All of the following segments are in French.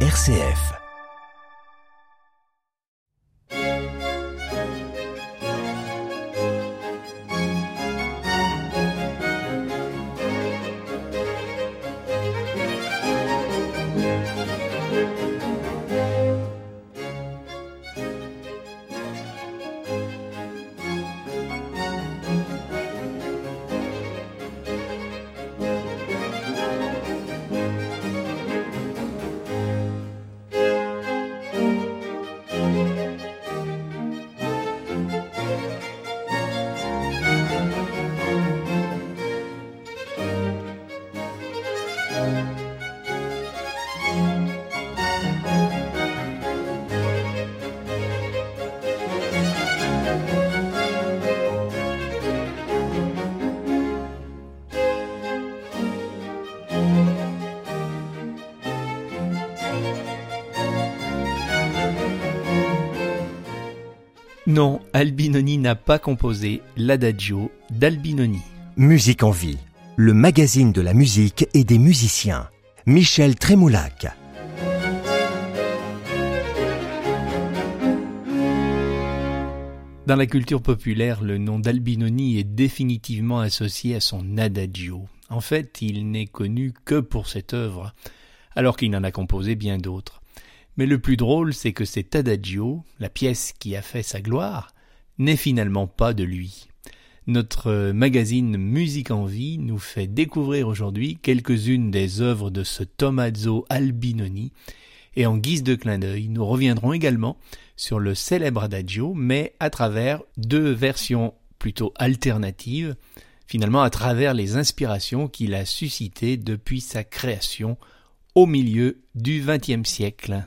RCF. Albinoni n'a pas composé l'adagio d'Albinoni. Musique en vie, le magazine de la musique et des musiciens. Michel Trémoulac. Dans la culture populaire, le nom d'Albinoni est définitivement associé à son adagio. En fait, il n'est connu que pour cette œuvre, alors qu'il en a composé bien d'autres. Mais le plus drôle, c'est que cet adagio, la pièce qui a fait sa gloire, n'est finalement pas de lui. Notre magazine Musique en vie nous fait découvrir aujourd'hui quelques-unes des œuvres de ce Tommaso Albinoni, et en guise de clin d'œil, nous reviendrons également sur le célèbre adagio, mais à travers deux versions plutôt alternatives, finalement à travers les inspirations qu'il a suscitées depuis sa création au milieu du XXe siècle.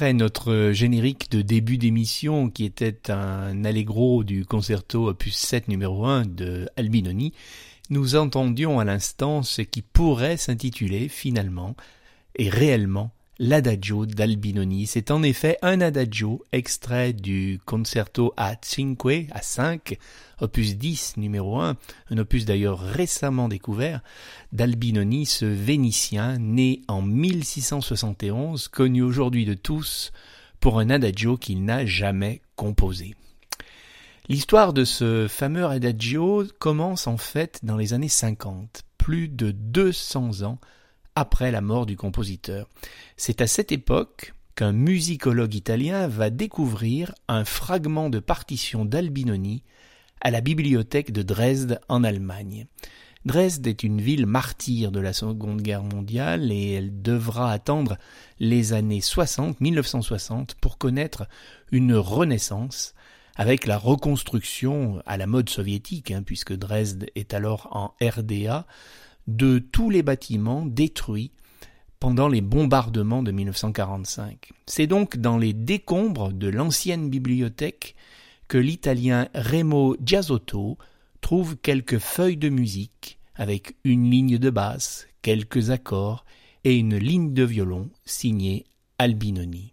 Après notre générique de début d'émission qui était un allegro du concerto opus 7 numéro 1 de Albinoni, nous entendions à l'instant ce qui pourrait s'intituler finalement et réellement l'adagio d'Albinoni. C'est en effet un adagio extrait du concerto a cinque, à 5, opus 10, numéro 1, un opus d'ailleurs récemment découvert, d'Albinoni, ce Vénitien, né en 1671, connu aujourd'hui de tous pour un adagio qu'il n'a jamais composé. L'histoire de ce fameux adagio commence en fait dans les années 50, plus de 200 ans après la mort du compositeur. C'est à cette époque qu'un musicologue italien va découvrir un fragment de partition d'Albinoni à la bibliothèque de Dresde en Allemagne. Dresde est une ville martyre de la Seconde Guerre mondiale et elle devra attendre les années 60, 1960 pour connaître une renaissance avec la reconstruction à la mode soviétique, hein, puisque Dresde est alors en RDA, de tous les bâtiments détruits pendant les bombardements de 1945. C'est donc dans les décombres de l'ancienne bibliothèque que l'italien Remo Giasotto trouve quelques feuilles de musique avec une ligne de basse, quelques accords et une ligne de violon signée Albinoni.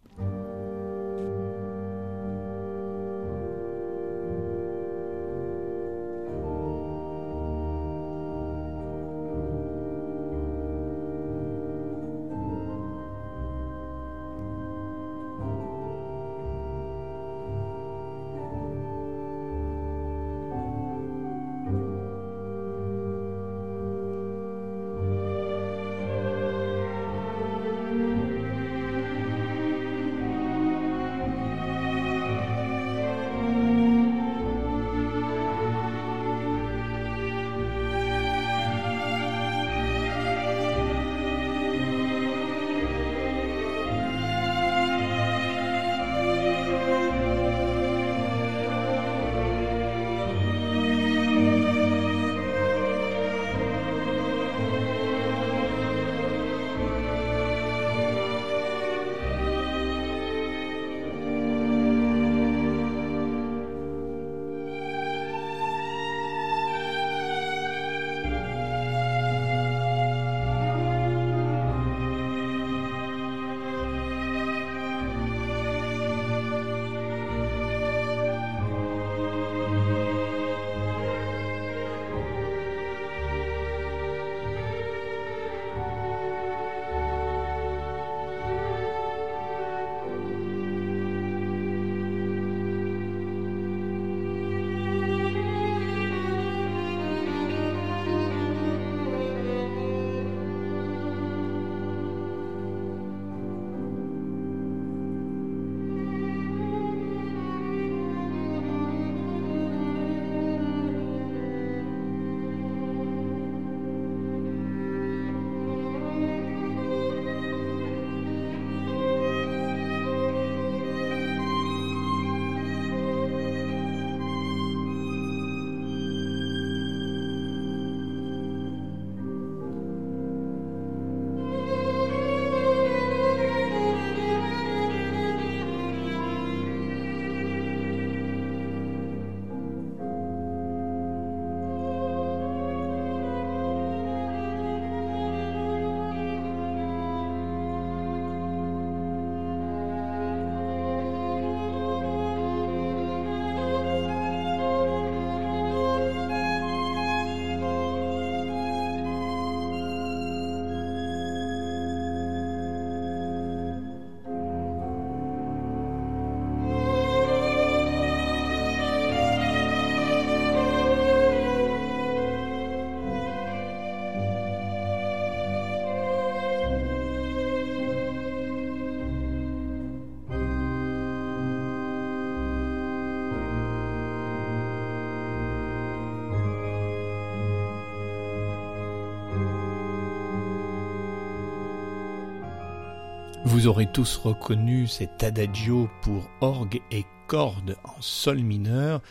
Vous aurez tous reconnu cet adagio pour orgue et cordes en sol mineur,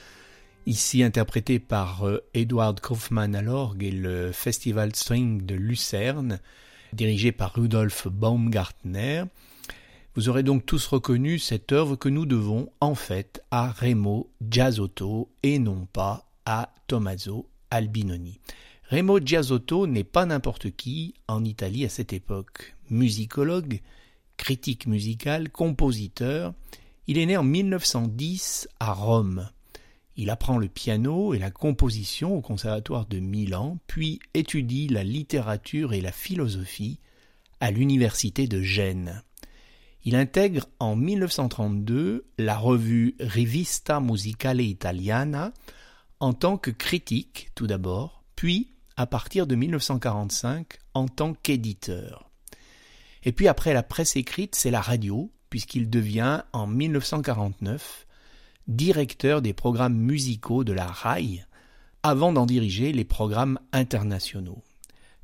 ici interprété par euh, Edward Kaufmann à l'orgue et le Festival String de Lucerne, dirigé par Rudolf Baumgartner. Vous aurez donc tous reconnu cette œuvre que nous devons en fait à Remo Giasotto et non pas à Tommaso Albinoni. Remo Giasotto n'est pas n'importe qui en Italie à cette époque. Musicologue, critique musical, compositeur. Il est né en 1910 à Rome. Il apprend le piano et la composition au Conservatoire de Milan, puis étudie la littérature et la philosophie à l'Université de Gênes. Il intègre en 1932 la revue Rivista Musicale Italiana en tant que critique tout d'abord, puis à partir de 1945 en tant qu'éditeur. Et puis après la presse écrite, c'est la radio, puisqu'il devient en 1949 directeur des programmes musicaux de la RAI, avant d'en diriger les programmes internationaux.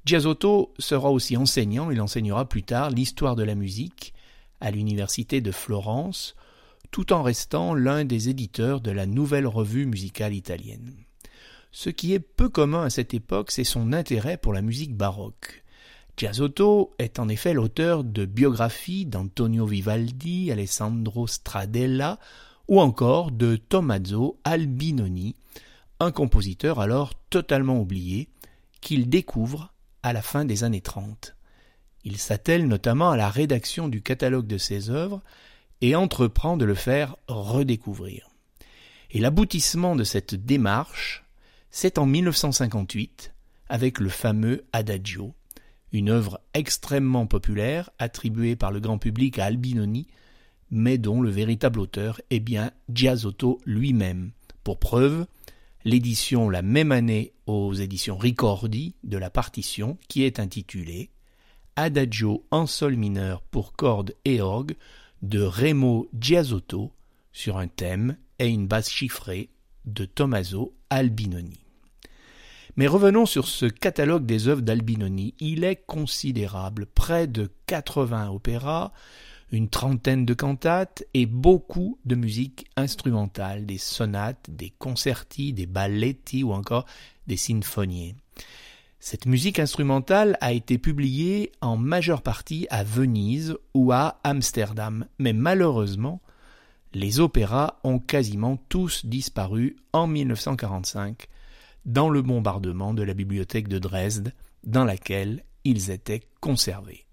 Giasotto sera aussi enseignant, il enseignera plus tard l'histoire de la musique à l'université de Florence, tout en restant l'un des éditeurs de la nouvelle revue musicale italienne. Ce qui est peu commun à cette époque, c'est son intérêt pour la musique baroque. Giasotto est en effet l'auteur de biographies d'Antonio Vivaldi, Alessandro Stradella ou encore de Tommaso Albinoni, un compositeur alors totalement oublié, qu'il découvre à la fin des années 30. Il s'attelle notamment à la rédaction du catalogue de ses œuvres et entreprend de le faire redécouvrir. Et l'aboutissement de cette démarche, c'est en 1958 avec le fameux Adagio, une œuvre extrêmement populaire attribuée par le grand public à Albinoni, mais dont le véritable auteur est bien Giasotto lui-même. Pour preuve, l'édition la même année aux éditions Ricordi de la partition qui est intitulée Adagio en sol mineur pour cordes et orgue de Remo Giasotto sur un thème et une basse chiffrée de Tommaso Albinoni. Mais revenons sur ce catalogue des œuvres d'Albinoni. Il est considérable, près de 80 opéras, une trentaine de cantates et beaucoup de musique instrumentale, des sonates, des concerti, des balletti ou encore des sinfonies. Cette musique instrumentale a été publiée en majeure partie à Venise ou à Amsterdam, mais malheureusement, les opéras ont quasiment tous disparu en 1945 dans le bombardement de la bibliothèque de Dresde dans laquelle ils étaient conservés.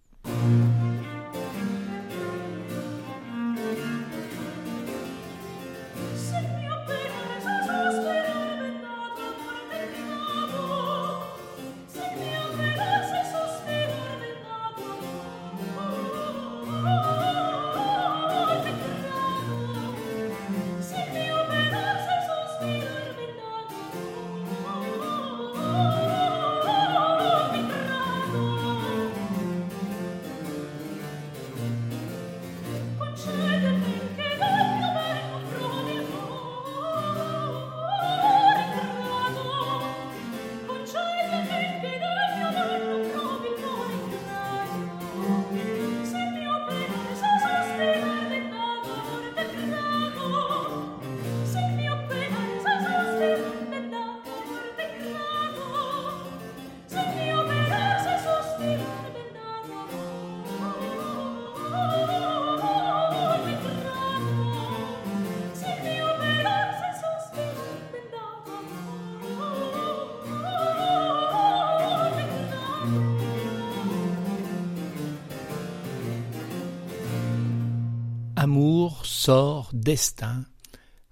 Sort, destin.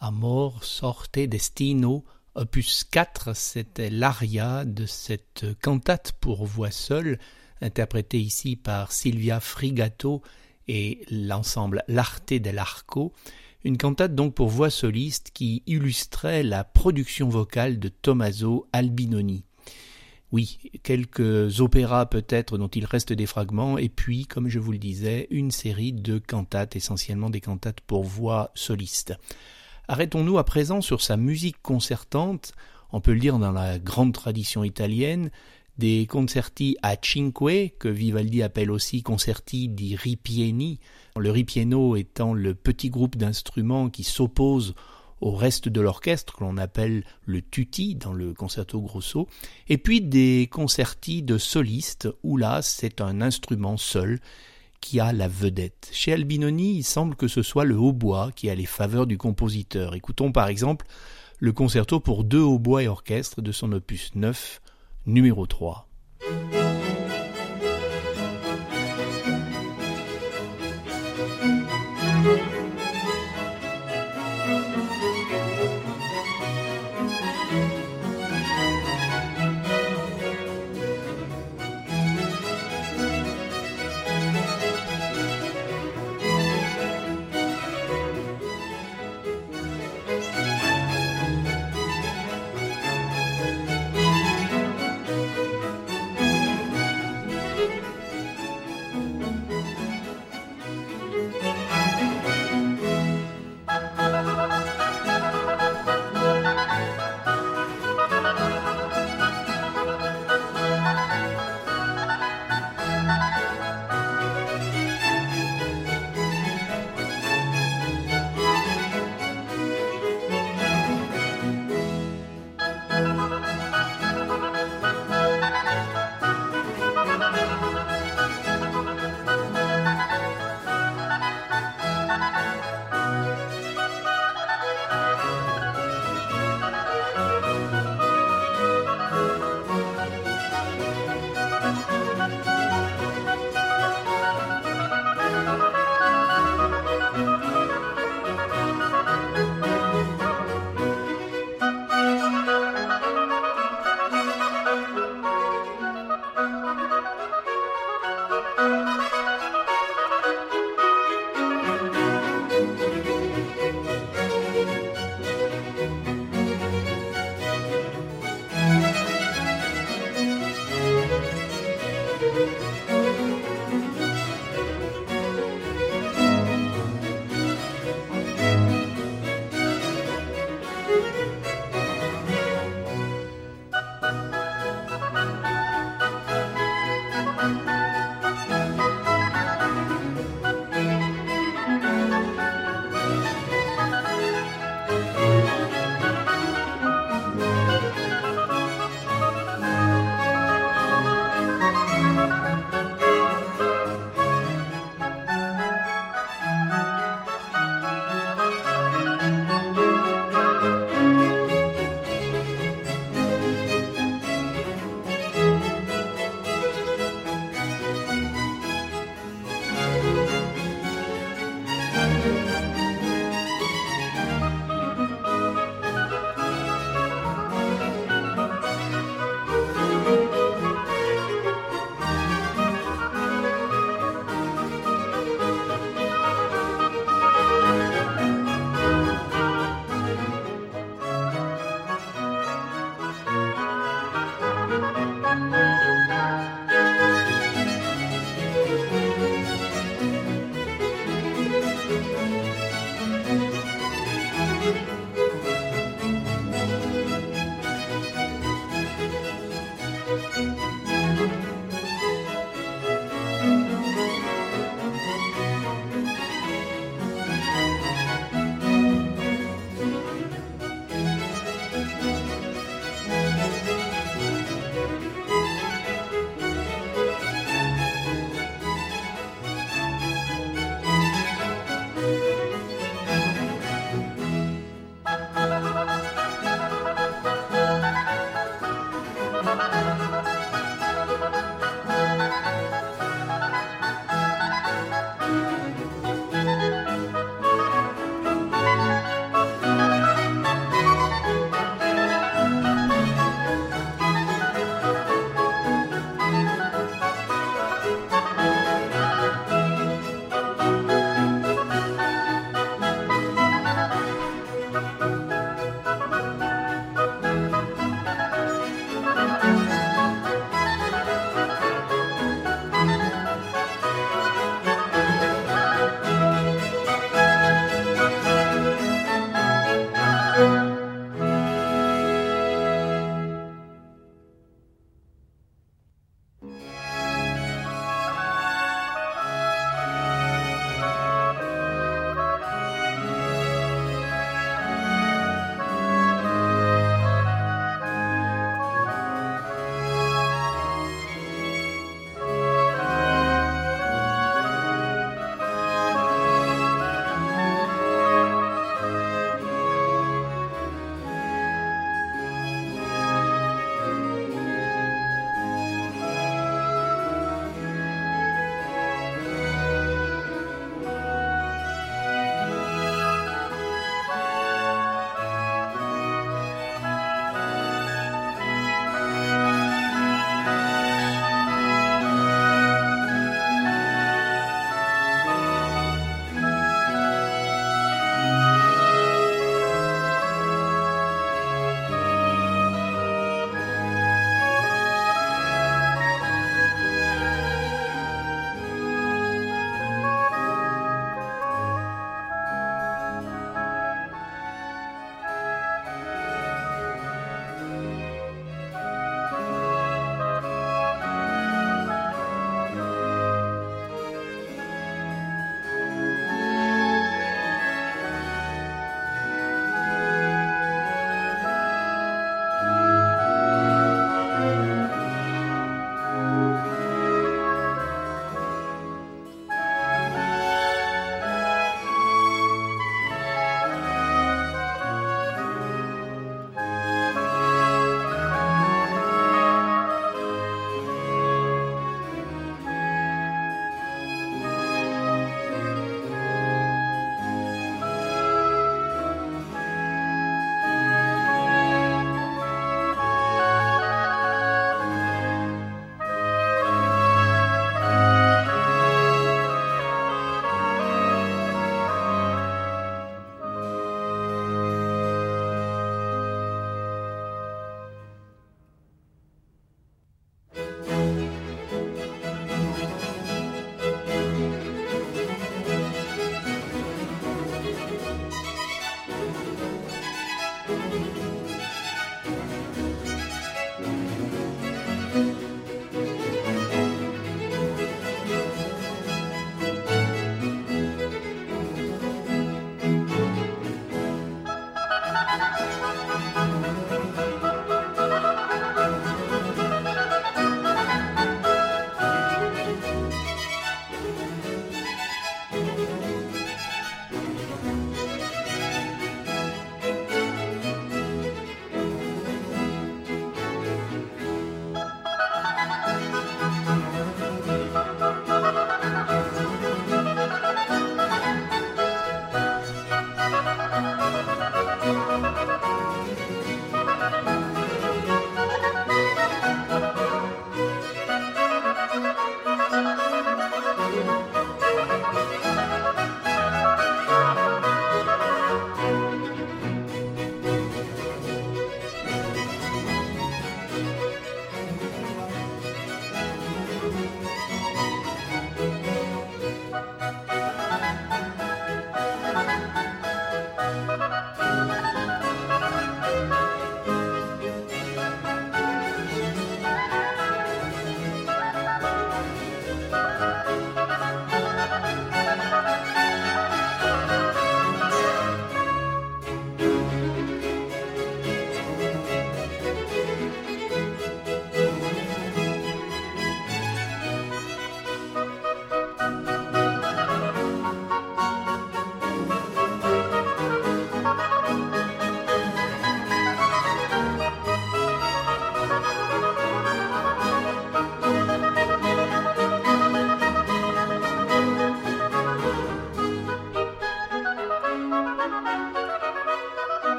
Amor, sorte, destino. Opus 4, c'était l'aria de cette cantate pour voix seule, interprétée ici par Silvia Frigato et l'ensemble L'Arte dell'Arco, une cantate donc pour voix soliste qui illustrait la production vocale de Tommaso Albinoni. Oui, quelques opéras peut-être dont il reste des fragments, et puis, comme je vous le disais, une série de cantates, essentiellement des cantates pour voix soliste. Arrêtons-nous à présent sur sa musique concertante, on peut le dire dans la grande tradition italienne, des concerti a cinque, que Vivaldi appelle aussi concerti di ripieni, le ripieno étant le petit groupe d'instruments qui s'oppose au reste de l'orchestre que l'on appelle le tutti dans le concerto grosso, et puis des concerti de solistes où là c'est un instrument seul qui a la vedette. Chez Albinoni, il semble que ce soit le hautbois qui a les faveurs du compositeur. Écoutons par exemple le concerto pour deux hautbois et orchestre de son opus 9, numéro 3.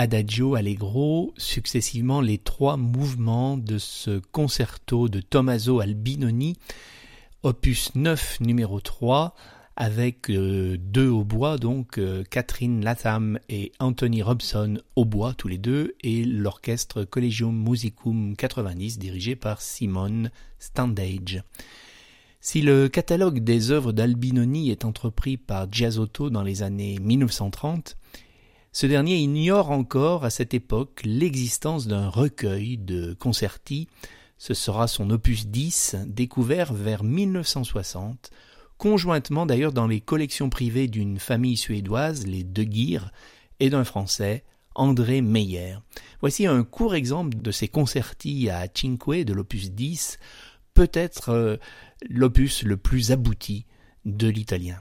Adagio, Allegro, successivement les trois mouvements de ce concerto de Tommaso Albinoni, opus 9 numéro 3, avec euh, deux hautbois, donc euh, Catherine Latham et Anthony Robson hautbois tous les deux, et l'orchestre Collegium Musicum 90 dirigé par Simone Standage. Si le catalogue des œuvres d'Albinoni est entrepris par Giasotto dans les années 1930, ce dernier ignore encore à cette époque l'existence d'un recueil de concerti, ce sera son opus 10, découvert vers 1960, conjointement d'ailleurs dans les collections privées d'une famille suédoise, les De Geer, et d'un Français, André Meyer. Voici un court exemple de ces concertis à cinque de l'opus 10, peut-être euh, l'opus le plus abouti de l'italien.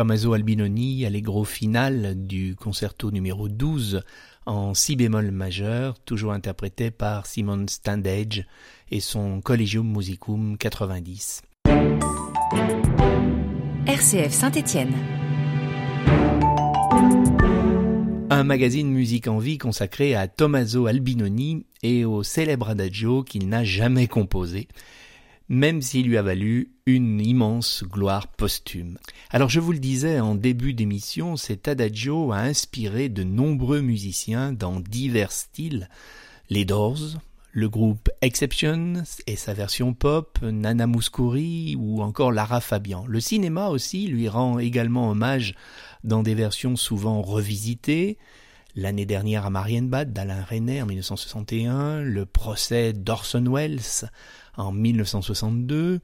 Tommaso Albinoni, allegro final du concerto numéro 12 en si bémol majeur, toujours interprété par Simon Standage et son Collegium Musicum 90. RCF Saint-Étienne. Un magazine musique en vie consacré à Tommaso Albinoni et au célèbre adagio qu'il n'a jamais composé même s'il lui a valu une immense gloire posthume. Alors je vous le disais en début d'émission, cet adagio a inspiré de nombreux musiciens dans divers styles, les Doors, le groupe Exception et sa version pop, Nana Mouskouri ou encore Lara Fabian. Le cinéma aussi lui rend également hommage dans des versions souvent revisitées, l'année dernière à Marienbad d'Alain René en 1961, le procès d'Orson Welles en 1962,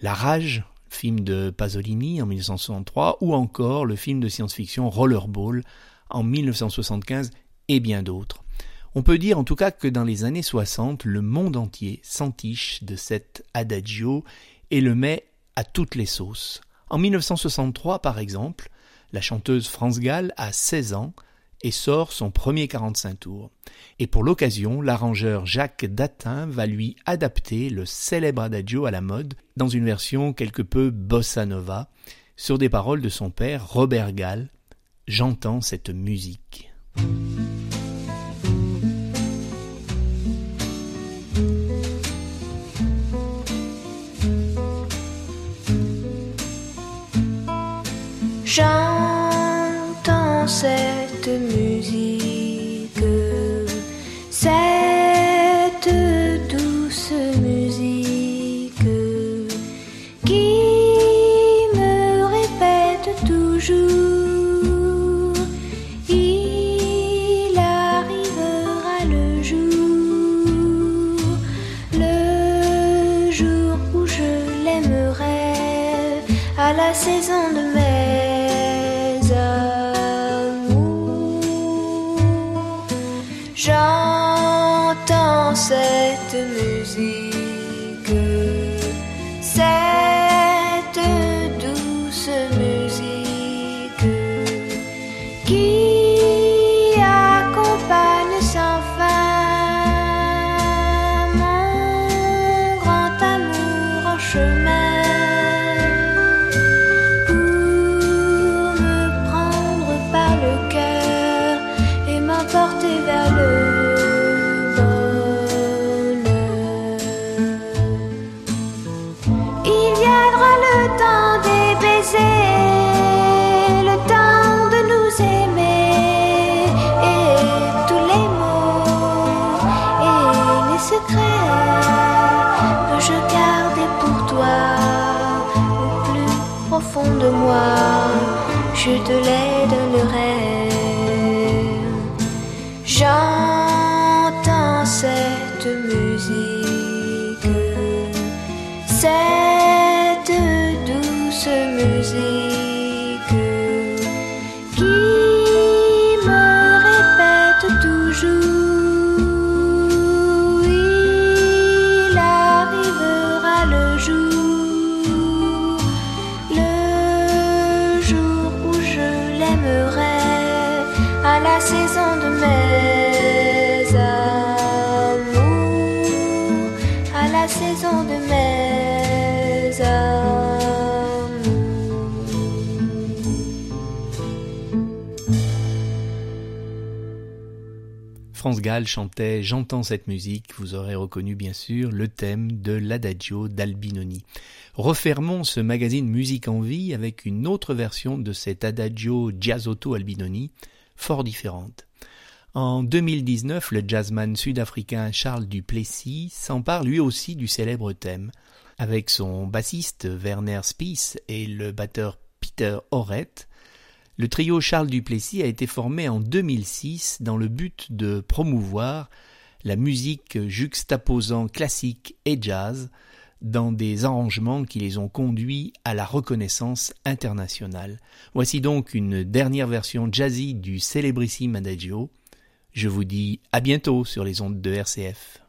La Rage, film de Pasolini en 1963, ou encore le film de science-fiction Rollerball en 1975 et bien d'autres. On peut dire en tout cas que dans les années 60, le monde entier s'entiche de cet adagio et le met à toutes les sauces. En 1963, par exemple, la chanteuse France Gall a 16 ans et sort son premier 45 tours. Et pour l'occasion, l'arrangeur Jacques Datin va lui adapter le célèbre adagio à la mode dans une version quelque peu bossa nova, sur des paroles de son père Robert Gall. J'entends cette musique. J'entends cette musique, profond de moi, je te les donnerai. J'entends cette musique, France Gall chantait J'entends cette musique, vous aurez reconnu bien sûr le thème de l'adagio d'Albinoni. Refermons ce magazine Musique en vie avec une autre version de cet adagio jazzotto Albinoni, fort différente. En 2019, le jazzman sud-africain Charles Duplessis s'empare lui aussi du célèbre thème. Avec son bassiste Werner Spies et le batteur Peter Orett, le trio Charles Duplessis a été formé en 2006 dans le but de promouvoir la musique juxtaposant classique et jazz dans des arrangements qui les ont conduits à la reconnaissance internationale. Voici donc une dernière version jazzy du célébrissime Adagio. Je vous dis à bientôt sur les ondes de RCF.